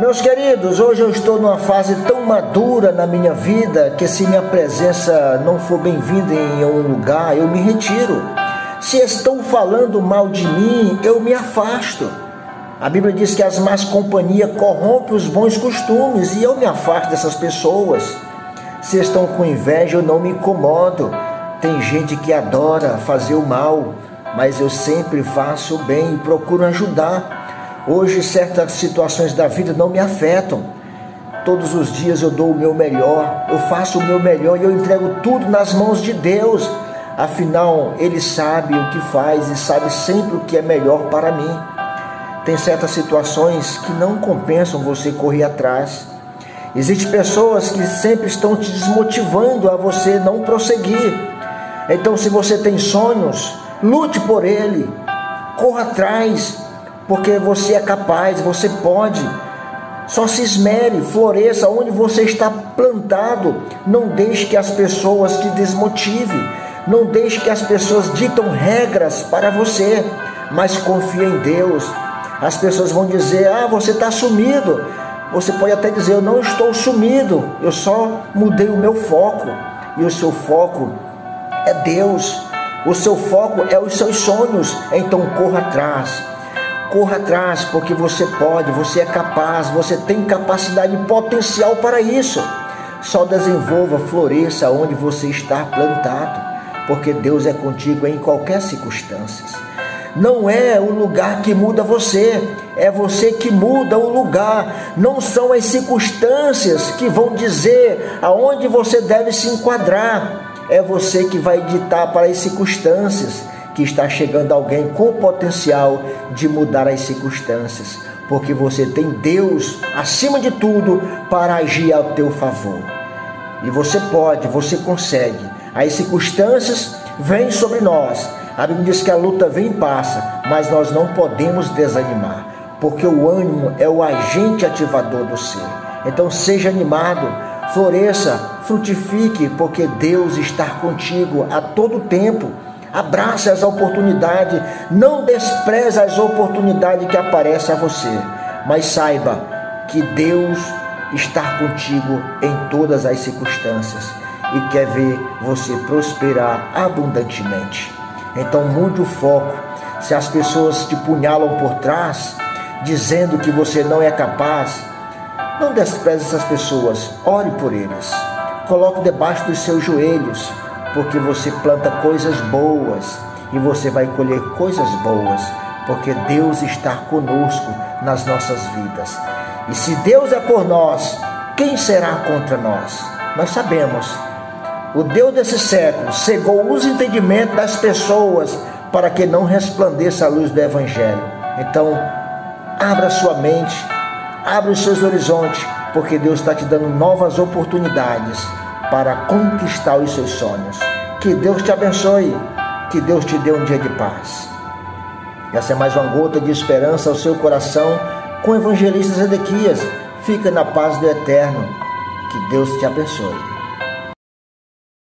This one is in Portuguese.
Meus queridos, hoje eu estou numa fase tão madura na minha vida que se minha presença não for bem-vinda em um lugar, eu me retiro. Se estão falando mal de mim, eu me afasto. A Bíblia diz que as más companhias corrompem os bons costumes e eu me afasto dessas pessoas. Se estão com inveja, eu não me incomodo. Tem gente que adora fazer o mal, mas eu sempre faço o bem e procuro ajudar. Hoje, certas situações da vida não me afetam. Todos os dias eu dou o meu melhor, eu faço o meu melhor e eu entrego tudo nas mãos de Deus. Afinal, Ele sabe o que faz e sabe sempre o que é melhor para mim. Tem certas situações que não compensam você correr atrás. Existem pessoas que sempre estão te desmotivando a você não prosseguir. Então, se você tem sonhos, lute por ele, corra atrás, porque você é capaz, você pode. Só se esmere, floresça onde você está plantado. Não deixe que as pessoas te desmotivem. Não deixe que as pessoas ditam regras para você, mas confie em Deus. As pessoas vão dizer: Ah, você está sumido. Você pode até dizer: Eu não estou sumido, eu só mudei o meu foco. E o seu foco é Deus. O seu foco é os seus sonhos. Então corra atrás. Corra atrás, porque você pode, você é capaz, você tem capacidade e potencial para isso. Só desenvolva, floresça onde você está plantado, porque Deus é contigo em qualquer circunstância. Não é o lugar que muda você, é você que muda o lugar. Não são as circunstâncias que vão dizer aonde você deve se enquadrar. É você que vai ditar para as circunstâncias que está chegando alguém com potencial de mudar as circunstâncias, porque você tem Deus acima de tudo para agir ao teu favor. E você pode, você consegue. As circunstâncias vêm sobre nós. A Bíblia diz que a luta vem e passa, mas nós não podemos desanimar, porque o ânimo é o agente ativador do ser. Então seja animado, floresça, frutifique, porque Deus está contigo a todo tempo. Abrace as oportunidades, não despreze as oportunidades que aparecem a você, mas saiba que Deus está contigo em todas as circunstâncias e quer ver você prosperar abundantemente. Então mude o foco. Se as pessoas te punhalam por trás, dizendo que você não é capaz, não despreze essas pessoas, ore por eles. Coloque debaixo dos seus joelhos porque você planta coisas boas e você vai colher coisas boas, porque Deus está conosco nas nossas vidas. E se Deus é por nós, quem será contra nós? Nós sabemos. O Deus desse século cegou os entendimentos das pessoas para que não resplandeça a luz do Evangelho. Então, abra sua mente, abra os seus horizontes, porque Deus está te dando novas oportunidades para conquistar os seus sonhos. Que Deus te abençoe, que Deus te dê um dia de paz. Essa é mais uma gota de esperança ao seu coração com o evangelista Zedequias. Fica na paz do Eterno. Que Deus te abençoe.